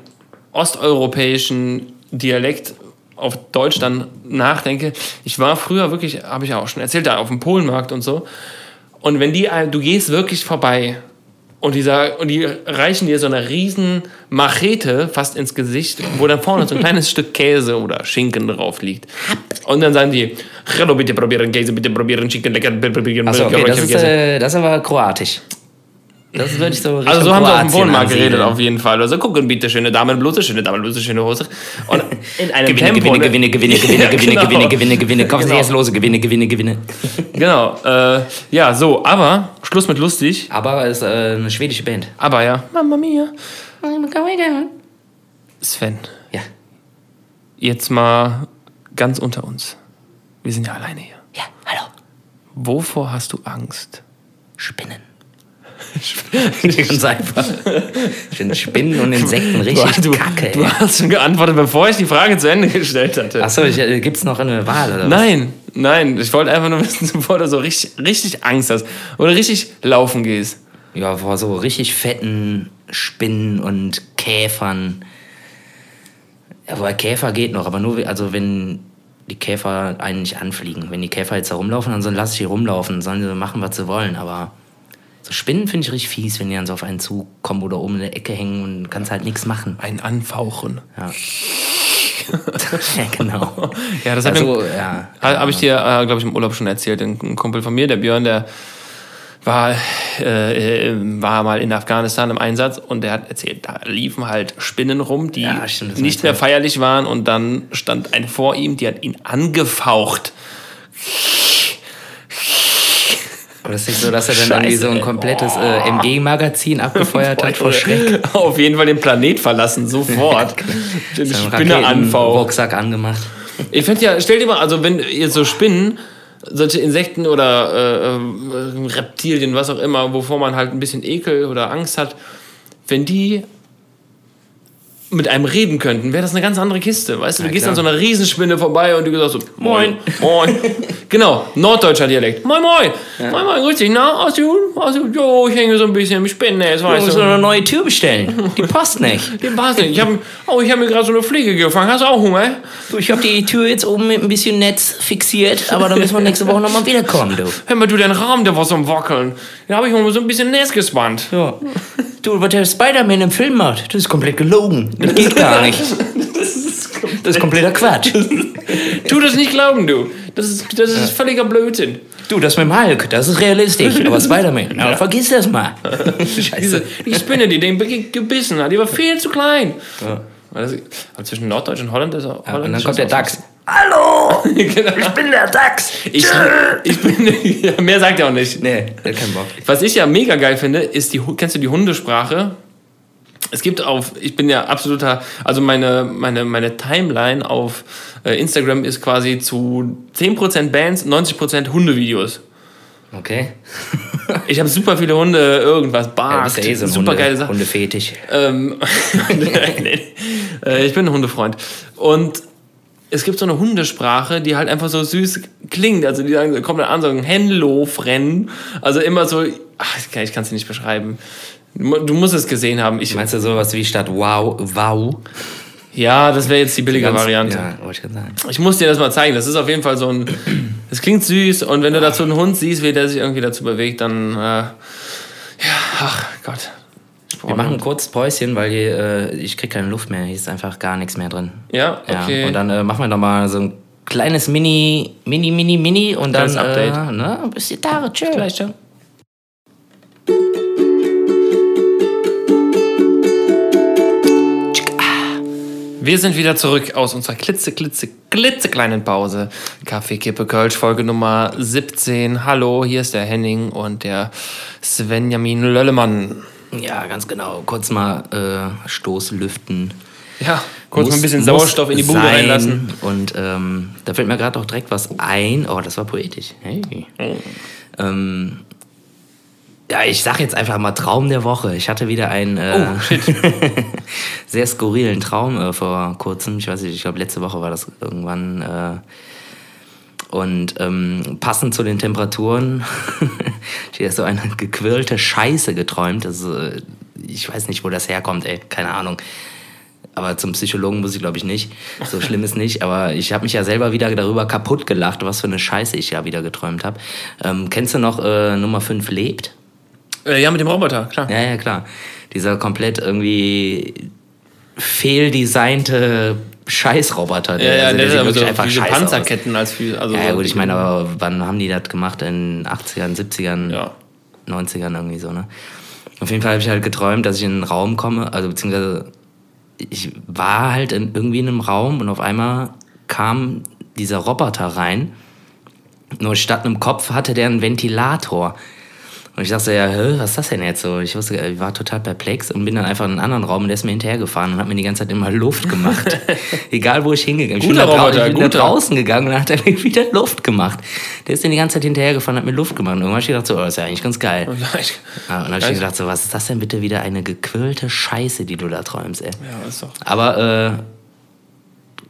osteuropäischen Dialekt auf Deutsch dann nachdenke, ich war früher wirklich, habe ich ja auch schon erzählt, da auf dem Polenmarkt und so, und wenn die, du gehst wirklich vorbei und, dieser, und die reichen dir so eine riesen Machete fast ins Gesicht, wo dann vorne so ein kleines <laughs> Stück Käse oder Schinken drauf liegt. Und dann sagen die, Hallo, bitte probieren Käse, bitte probieren Schinken, lecker, bitte probieren Achso, okay, das ist, äh, das ist aber kroatisch. Das würde ich so Also so haben sie auf dem Wohnmarkt geredet auf jeden Fall. Also gucken bitte, schöne Damenbluse, schöne Damenbluse, schöne Hose. Und <laughs> in einem Gewinne, Tempo, Gewinne, ne? Gewinne, Gewinne, Gewinne, <laughs> Ja, Gewinne, genau. Gewinne, Gewinne, Gewinne. Kaufen Sie Genau. erst lose, Gewinne, Gewinne, Gewinne. <laughs> Genau. Äh, ja, so, aber Schluss mit lustig. Aber es ist äh, eine schwedische Band. Aber ja. Mamma mia. Sven, Ja. jetzt mal ganz unter uns. Wir sind ja alleine hier. Ja, hallo. Wovor hast du Angst? Spinnen. <laughs> Ganz einfach. Ich finde Spinnen und Insekten richtig du, kacke. du ey. hast schon geantwortet, bevor ich die Frage zu Ende gestellt hatte. Achso, äh, gibt es noch eine Wahl oder was? Nein, nein, ich wollte einfach nur wissen, <laughs> bevor du so richtig, richtig Angst hast oder richtig laufen gehst. Ja, vor so richtig fetten Spinnen und Käfern. Ja, wobei Käfer geht noch, aber nur, also wenn die Käfer einen nicht anfliegen. Wenn die Käfer jetzt da rumlaufen, dann sollen- lass ich die rumlaufen, sollen sie machen, was sie wollen. Aber so Spinnen finde ich richtig fies, wenn die dann so auf einen zukommen oder oben in der Ecke hängen und kannst halt nichts machen. Ein Anfauchen. Ja, <laughs> ja genau. Ja, das hat Also, ja. habe ich dir, äh, glaube ich, im Urlaub schon erzählt. Ein, Kumpel von mir, der Björn, der war, äh, äh, war mal in Afghanistan im Einsatz und der hat erzählt, da liefen halt Spinnen rum, die Ja, stimmt, nicht mehr feierlich waren und dann stand eine vor ihm, die hat ihn angefaucht. Aber das ist nicht so, dass er dann irgendwie so ein Scheiße, komplettes äh, MG-Magazin abgefeuert hat vor <laughs> Schreck. Auf jeden Fall den Planet verlassen, sofort. <laughs> <laughs> den Seinen Spinne anfaucht. Rucksack angemacht. Ich finde ja, stell dir mal, also wenn ihr so Spinnen, solche Insekten oder äh, äh, Reptilien, was auch immer, wovor man halt ein bisschen Ekel oder Angst hat, wenn die mit einem reden könnten, wäre das eine ganz andere Kiste. Weißt du, du Ja, gehst klar. an so einer Riesenspinne vorbei und du sagst so, moin, moin. <laughs> genau, norddeutscher Dialekt. Moin, moin. Moin, moin, grüß dich, na, du, hast du, jo, ich hänge so ein bisschen im Spinnennetz, Du weißt musst du. eine neue Tür bestellen. Die passt nicht. <laughs> Den passt nicht. Ich habe oh, ich hab mir gerade so eine Fliege gefangen. Hast du auch Hunger? Du, ich habe die Tür jetzt oben mit ein bisschen Netz fixiert, aber da müssen wir nächste Woche nochmal wiederkommen, du. Hör mal, du, dein Rahmen, der war so am Wackeln. Den habe ich mal so ein bisschen Netz gespannt. Ja. <laughs> Du, was der Spider-Man im Film macht, das ist komplett gelogen. Das geht gar nicht. <laughs> Das ist kompletter Quatsch. <laughs> Tu das nicht glauben, du. Das ist, das ist völliger Blödsinn. Du, das mit dem Hulk, das ist realistisch. Aber <laughs> Spider-Man, aber vergiss das mal. Scheiße. die Spinne, die den ge- gebissen hat, die war viel zu klein. Also, aber zwischen Norddeutsch und Holland ist auch. Und Holland dann ist kommt der Dachs. Hallo, <laughs> genau. ich bin der Dachs. Ich, ich bin, <laughs> mehr sagt er auch nicht. Nee, hat keinen Bock. Was ich ja mega geil finde, ist die, kennst du die Hundesprache? Es gibt auf, ich bin ja absoluter, also meine, meine, meine Timeline auf äh, Instagram ist quasi zu 10% Bands, 90% Hundevideos. Okay. <laughs> Ich habe super viele Hunde, irgendwas, Bart, bist ja eh so super Hunde, geile Sachen. Hundefetisch. Ähm, nee, äh, ich bin ein Hundefreund. Und es gibt so eine Hundesprache, die halt einfach so süß klingt. Also die sagen, kommen dann an, sagen Hello, Fren. Also immer so, ach, ich kann es nicht beschreiben. Du mu- du musst es gesehen haben. Ich, Meinst du sowas wie statt wow, wow? Ja, das wäre jetzt die billige Ganz- Variante. Ja, wollte ich gerade sagen. Ich muss dir das mal zeigen. Das ist auf jeden Fall so ein. Das klingt süß und wenn du dazu einen Hund siehst, wie der sich irgendwie dazu bewegt, dann. Äh, ja, ach Gott. Wir machen ein kurzes Päuschen, weil hier, äh, ich krieg keine Luft mehr. Hier ist einfach gar nichts mehr drin. Ja, Ja, okay. und dann äh, machen wir noch mal so ein kleines Mini, Mini, Mini, Mini und dann. Äh, ne, bis die Tage. Tschö. Gleich, ciao. Wir sind wieder zurück aus unserer klitze, klitze, klitzekleinen Pause. Kaffee, Kippe, Kölsch, Folge Nummer 17. Hallo, hier ist der Henning und der Svenjamin Löllemann. Ja, ganz genau. Kurz mal äh, Stoßlüften. Ja, kurz mal Muss- ein bisschen Sauerstoff in die Bude reinlassen. Und ähm, da fällt mir gerade auch direkt was ein. Oh, das war poetisch. Hey. Oh. Ähm, ja, ich sag jetzt einfach mal Traum der Woche. Ich hatte wieder einen äh, Oh, <laughs> sehr skurrilen Traum äh, vor kurzem. Ich weiß nicht, ich glaube letzte Woche war das irgendwann. Äh, und ähm, passend zu den Temperaturen, <laughs> ich habe so eine gequirlte Scheiße geträumt. Äh, ich weiß nicht, wo das herkommt, ey, keine Ahnung. Aber zum Psychologen muss ich, glaube ich, nicht. So schlimm ist nicht. Aber ich habe mich ja selber wieder darüber kaputt gelacht, was für eine Scheiße ich ja wieder geträumt habe. Ähm, kennst du noch äh, Nummer 5 lebt? Äh, ja, mit dem Roboter, klar. Ja, ja, klar. Dieser komplett irgendwie fehldesignte Scheißroboter. Ja, ja, also der sieht aber wirklich einfach diese scheiße Panzerketten als viel. Also Aus. Ja, ja, gut, ich meine, aber wann haben die das gemacht? In den 80ern, 70ern, Ja. 90ern irgendwie so, ne? Auf jeden Fall habe ich halt geträumt, dass ich in einen Raum komme, also beziehungsweise ich war halt in, irgendwie in einem Raum und auf einmal kam dieser Roboter rein. Nur statt einem Kopf hatte der einen Ventilator. Und ich dachte so, ja, hä, was ist das denn jetzt so? Ich wusste, ich war total perplex und bin dann einfach in einen anderen Raum und der ist mir hinterhergefahren und hat mir die ganze Zeit immer Luft gemacht. <laughs> Egal, wo ich hingegangen bin. Ich bin, Guter da, Roboter, ich bin da draußen gegangen und hat er mir <laughs> wieder Luft gemacht. Der ist mir die ganze Zeit hinterhergefahren und hat mir Luft gemacht. Und irgendwann habe ich gedacht, so, oh, das ist ja eigentlich ganz geil. <laughs> Und dann habe ich gedacht, so, was ist das denn bitte wieder eine gequirlte Scheiße, die du da träumst, ey. Ja, ist doch. Aber äh,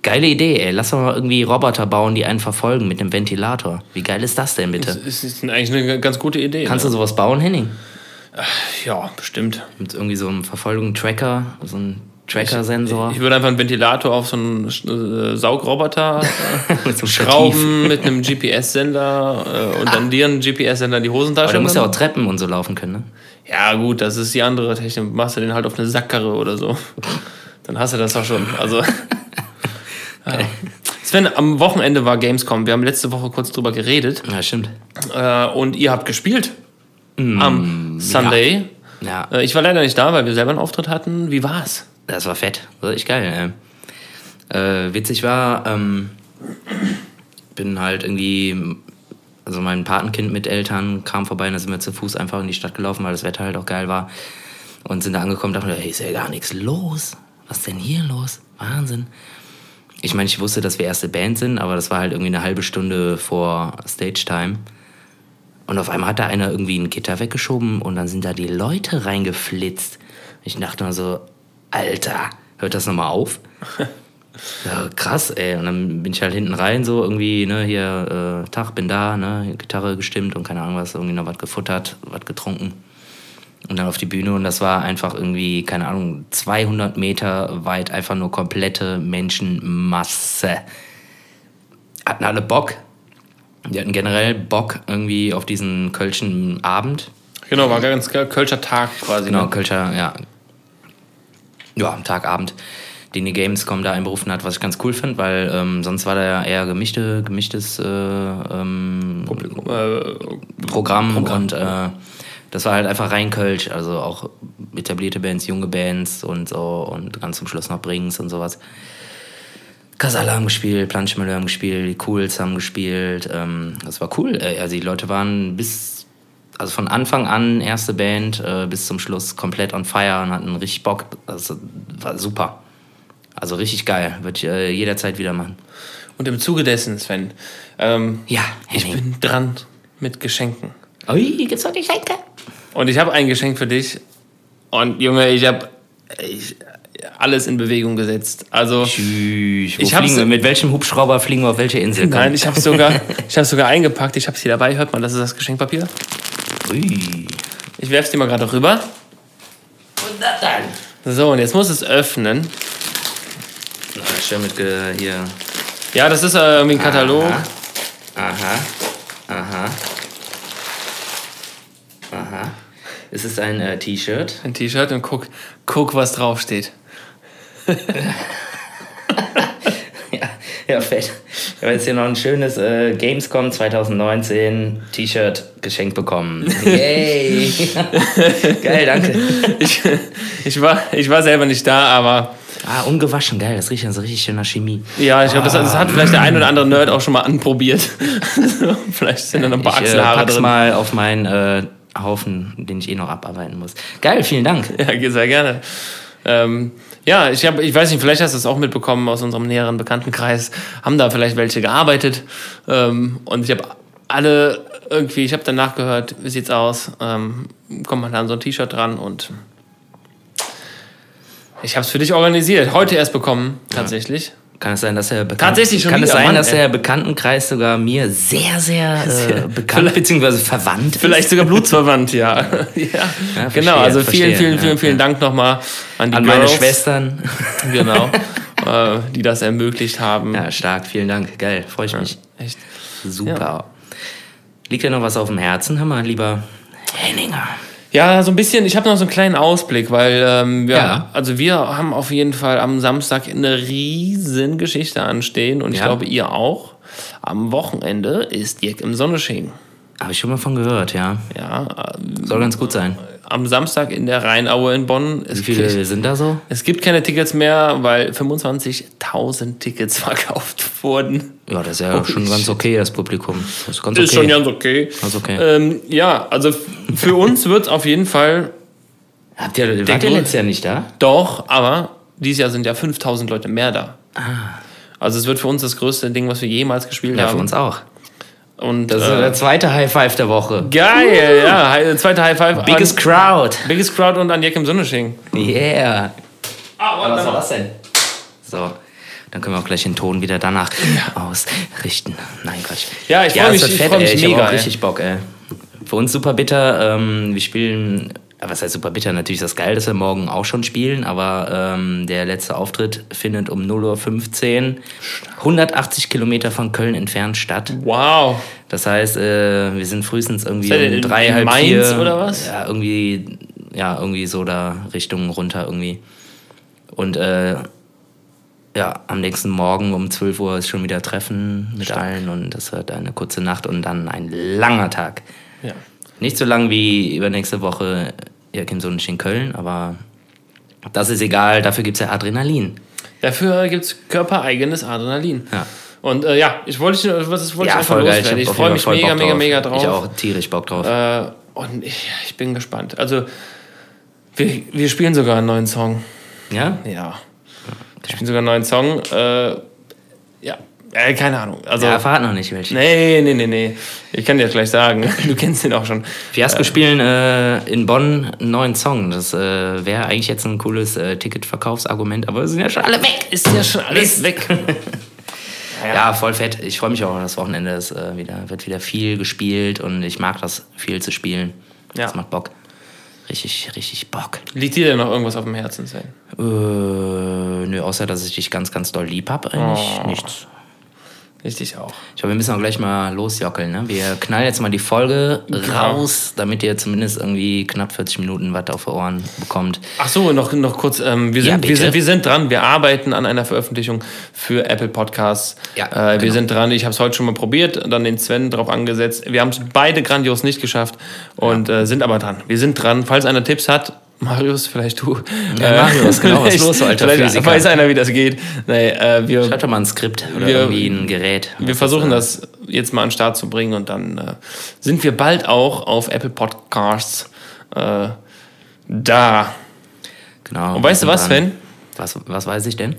geile Idee, ey. Lass doch mal irgendwie Roboter bauen, die einen verfolgen mit einem Ventilator. Wie geil ist das denn bitte? Das ist eigentlich eine ganz gute Idee. Kannst du ne? sowas bauen, Henning? Ja, bestimmt. Mit irgendwie so einem Verfolgung-Tracker, so einem Tracker-Sensor. Ich würde einfach einen Ventilator auf so einen äh, Saugroboter <laughs> äh, Mit so einem schrauben mit einem GPS-Sender äh, und dann dir einen GPS-Sender in die Aber Hosentasche. der muss ja auch. Treppen und so laufen können, ne? ja, gut, das ist die andere Technik. Machst du den halt auf eine Sackkarre oder so. Dann hast du das doch schon. Also. <laughs> ja. Sven, am Wochenende war Gamescom. Wir haben letzte Woche kurz drüber geredet. Ja, stimmt. Äh, und ihr habt gespielt. Mm, am Sunday. Ja, Äh, ich war leider nicht da, weil wir selber einen Auftritt hatten. Wie war's? das war fett. Das war echt geil. Äh, witzig war, ähm, bin halt irgendwie, also mein Patenkind mit Eltern kam vorbei und da sind wir zu Fuß einfach in die Stadt gelaufen, weil das Wetter halt auch geil war. Und sind da angekommen und dachten, hey, ist ja gar nichts los. Was ist denn hier los? Wahnsinn. Ich meine, ich wusste, dass wir erste Band sind, aber das war halt irgendwie eine halbe Stunde vor Stage-Time. Und auf einmal hat da einer irgendwie ein Gitter weggeschoben und dann sind da die Leute reingeflitzt. Ich dachte nur so, Alter, hört das nochmal auf? <laughs> Ja, krass, ey. Und dann bin ich halt hinten rein, so irgendwie, ne, hier, äh, Tag, bin da, ne, Gitarre gestimmt und keine Ahnung was, irgendwie noch was gefuttert, was getrunken. Und dann auf die Bühne und das war einfach irgendwie, keine Ahnung, 200 Meter weit einfach nur komplette Menschenmasse. Hatten alle Bock. Die hatten generell Bock irgendwie auf diesen Kölschen Abend. Genau, war ganz. Kölscher Tag quasi. Genau, ne? Kölscher, ja. Ja, am Tagabend, den die Gamescom da einberufen hat, was ich ganz cool finde, weil ähm, sonst war da ja eher gemischte, gemischtes äh, ähm, Äh, Programm, und äh, das war halt einfach rein Kölsch, also auch etablierte Bands, junge Bands und so und ganz zum Schluss noch Brings und sowas. Kasala haben gespielt, Planschmüller haben gespielt, die Cools haben gespielt. Ähm, das war cool. Äh, Also die Leute waren bis, also von Anfang an, erste Band, äh, bis zum Schluss komplett on fire und hatten richtig Bock. Das war super. Also richtig geil. Würde ich äh, jederzeit wieder machen. und im Zuge dessen, Sven, ähm, Ja, ich Henning. bin dran mit Geschenken. Ui, gibt's noch Geschenke? Und ich habe ein Geschenk für dich. Und Junge, ich habe alles in Bewegung gesetzt. Also, Tschüss. Ich fliegen mit welchem Hubschrauber fliegen wir auf welche Insel? Nein, ich habe sogar, <laughs> ich habe sogar eingepackt. Ich habe es hier dabei. Hört mal, das ist das Geschenkpapier. Ui. Ich werfe es dir mal gerade rüber. Und das dann? So, und jetzt muss es öffnen. schön mit ge- hier. Ja, das ist äh, irgendwie ein Katalog. Aha. Aha. Aha. Es ist ein äh, T-Shirt. Ein T-Shirt und guck, guck, was draufsteht. <laughs> Ja, ja, fett. Ich habe jetzt hier noch ein schönes äh, Gamescom 2019 T-Shirt geschenkt bekommen. Yay! <laughs> Geil, danke. Ich, ich, war, ich war selber nicht da, aber Ah, ungewaschen, geil. Das riecht ja so richtig schön nach Chemie. ja, ich glaube, das, das hat vielleicht der ein oder andere Nerd auch schon mal anprobiert. <laughs> vielleicht sind da noch ein paar Ich äh, Achselhaare pack's drin. mal auf meinen äh, Haufen, den ich eh noch abarbeiten muss. Geil, vielen Dank. Ja, sehr gerne. Ähm, ja, ich, hab, ich weiß nicht, vielleicht hast du es auch mitbekommen aus unserem näheren Bekanntenkreis. Haben da vielleicht welche gearbeitet. Ähm, und ich habe alle irgendwie, ich habe danach gehört, wie sieht's aus? Ähm, kommt man da an so ein T-Shirt dran und ich habe es für dich organisiert. Heute erst bekommen, tatsächlich. Kann es sein, dass der Bekan Tatsächlich schon Kann es sein, Mann, dass der Bekanntenkreis sogar mir sehr, sehr <laughs> äh, bekannt bzw. verwandt ist? Vielleicht sogar blutsverwandt, ja. <laughs> ja. verstehe, genau, also vielen, vielen, ja, vielen, vielen ja. Dank nochmal an die An Girls, meine Schwestern. <laughs> Genau, äh, die das ermöglicht haben. Ja, stark, vielen Dank. Geil, freue ich mich. Echt. Super. Liegt dir noch was auf dem Herzen? Hör mal, lieber Henninger. Ja, so ein bisschen, ich habe noch so einen kleinen Ausblick, weil ähm, wir, Ja. also wir haben auf jeden Fall am Samstag eine riesen Geschichte anstehen und ich Ja. glaube, ihr auch. Am Wochenende ist Dirk im Sonnesching. Habe ich schon mal von gehört, ja. Ja, ähm, Soll ganz gut sein. Am Samstag in der Rheinaue in Bonn. Es, Wie viele sind da so? es gibt keine Tickets mehr, weil 25.000 Tickets <laughs> verkauft wurden. Ja, das ist ja Holy schon ganz okay, das Publikum. Das ist ganz okay. Ist schon ganz okay. Ganz okay. Ähm, ja, also für <laughs> uns wird es auf jeden Fall Habt ihr, wart ihr letztes Jahr nicht da? Doch, aber dieses Jahr sind ja 5000 Leute mehr da. Ah. Also es wird für uns das größte Ding, was wir jemals gespielt Ja, haben. für uns auch. Und Das ist äh, der zweite High Five der Woche. geil, ja. Hi- Zweite High Five. Biggest an, Crowd. biggest Crowd und an Jack im Sonnesching. Yeah. Ah, Was war das denn? So, dann können wir auch gleich den Ton wieder danach ausrichten. Nein, Quatsch. Ja, ich freu mich- es wird ich fett, freu mich ey. Ich hab mega, auch ey. richtig Bock, ey. Für uns super bitter. Ähm, wir spielen, was heißt super bitter? Natürlich ist das geil, dass wir morgen auch schon spielen, aber ähm, der letzte Auftritt findet um 0.15 Uhr 180 Kilometer von Köln entfernt statt. Wow. Das heißt, äh, wir sind frühestens irgendwie um drei, halb Mainz vier. oder was? Ja, irgendwie, ja, irgendwie so da Richtung runter irgendwie. Und äh, ja, am nächsten Morgen um 12 Uhr ist schon wieder Treffen mit allen und das wird eine kurze Nacht und dann ein langer Tag. Ja. Nicht so lang wie übernächste Woche Joachim Sonnensch in Köln, aber das ist egal, dafür gibt es ja Adrenalin. Dafür gibt es körpereigenes Adrenalin. Ja. Und äh, ja, ich wollte was das wollte ja, ich einfach loswerden. Ich, auf freue mich mega, mega, mega drauf. Ich auch tierisch Bock drauf. Äh, und ich, ich bin gespannt. Also, wir, wir spielen sogar einen neuen Song. ja? Ja. Wir spielen sogar einen neuen Song. Äh, ja, äh, keine Ahnung. Also, Ja, verrat noch nicht welche. nee, nee, nee, nee. Ich kann dir das gleich sagen. <laughs> Du kennst den auch schon. Fiasco spielen äh, in Bonn einen neuen Song. Das äh, wäre eigentlich jetzt ein cooles äh, Ticketverkaufsargument, aber sind ja schon alle weg. Ist ja schon alles weg. <laughs> Ja, voll fett. Ich freue mich auch auf das Wochenende. Es äh, wieder, wird wieder viel gespielt und ich mag das, viel zu spielen. Ja. Das macht Bock. Richtig, richtig Bock. Liegt dir denn noch irgendwas auf dem Herzen, Sven? Äh, nö, außer dass ich dich ganz, ganz doll lieb hab, eigentlich Oh. nichts. Richtig auch. Ich glaube, wir müssen auch gleich mal losjockeln. Ne? Wir knallen jetzt mal die Folge raus, damit ihr zumindest irgendwie knapp 40 Minuten was auf die Ohren bekommt. Ach so, noch, noch kurz. Ähm, wir, Ja, sind, wir, bitte. sind, wir sind dran. Wir arbeiten an einer Veröffentlichung für Apple Podcasts. Ja, äh, Wir genau. sind dran. Ich habe es heute schon mal probiert, dann den Sven drauf angesetzt. Wir haben es beide grandios nicht geschafft und äh, sind aber dran. Wir sind dran. Falls einer Tipps hat, Marius, vielleicht du. Ja, Marius, genau, was ist <laughs> los, alter vielleicht Physiker? weiß einer, wie das geht. Nee, äh, wir, Schreibt doch mal ein Skript oder Wir- irgendwie ein Gerät. wir versuchen das jetzt mal an den Start zu bringen und dann äh, sind wir bald auch auf Apple Podcasts äh, da. Genau. Und weißt du was. Sven? Was, was weiß ich denn?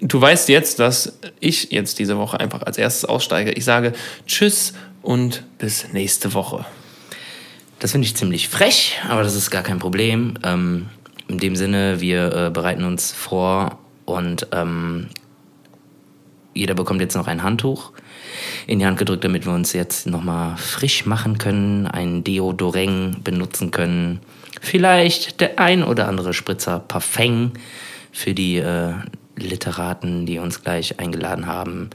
Du weißt jetzt, dass ich jetzt diese Woche einfach als erstes aussteige. Ich sage Tschüss und bis nächste Woche. Das finde ich ziemlich frech, aber das ist gar kein Problem. Ähm, in dem Sinne, wir äh, bereiten uns vor und ähm, jeder bekommt jetzt noch ein Handtuch in die Hand gedrückt, damit wir uns jetzt nochmal frisch machen können, ein Deodoreng benutzen können. Vielleicht der ein oder andere Spritzer Parfum für die äh, Literaten, die uns gleich eingeladen haben.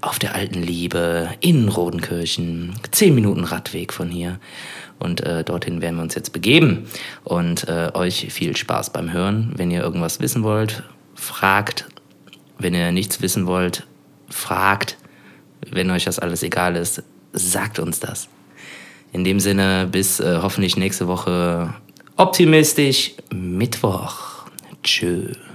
Auf der alten Liebe in Rodenkirchen. Zehn Minuten Radweg von hier. Und äh, dorthin werden wir uns jetzt begeben. Und äh, euch viel Spaß beim Hören. Wenn ihr irgendwas wissen wollt, fragt. Wenn ihr nichts wissen wollt, fragt. Wenn euch das alles egal ist, sagt uns das. In dem Sinne, bis äh, hoffentlich nächste Woche optimistisch Mittwoch. Tschüss.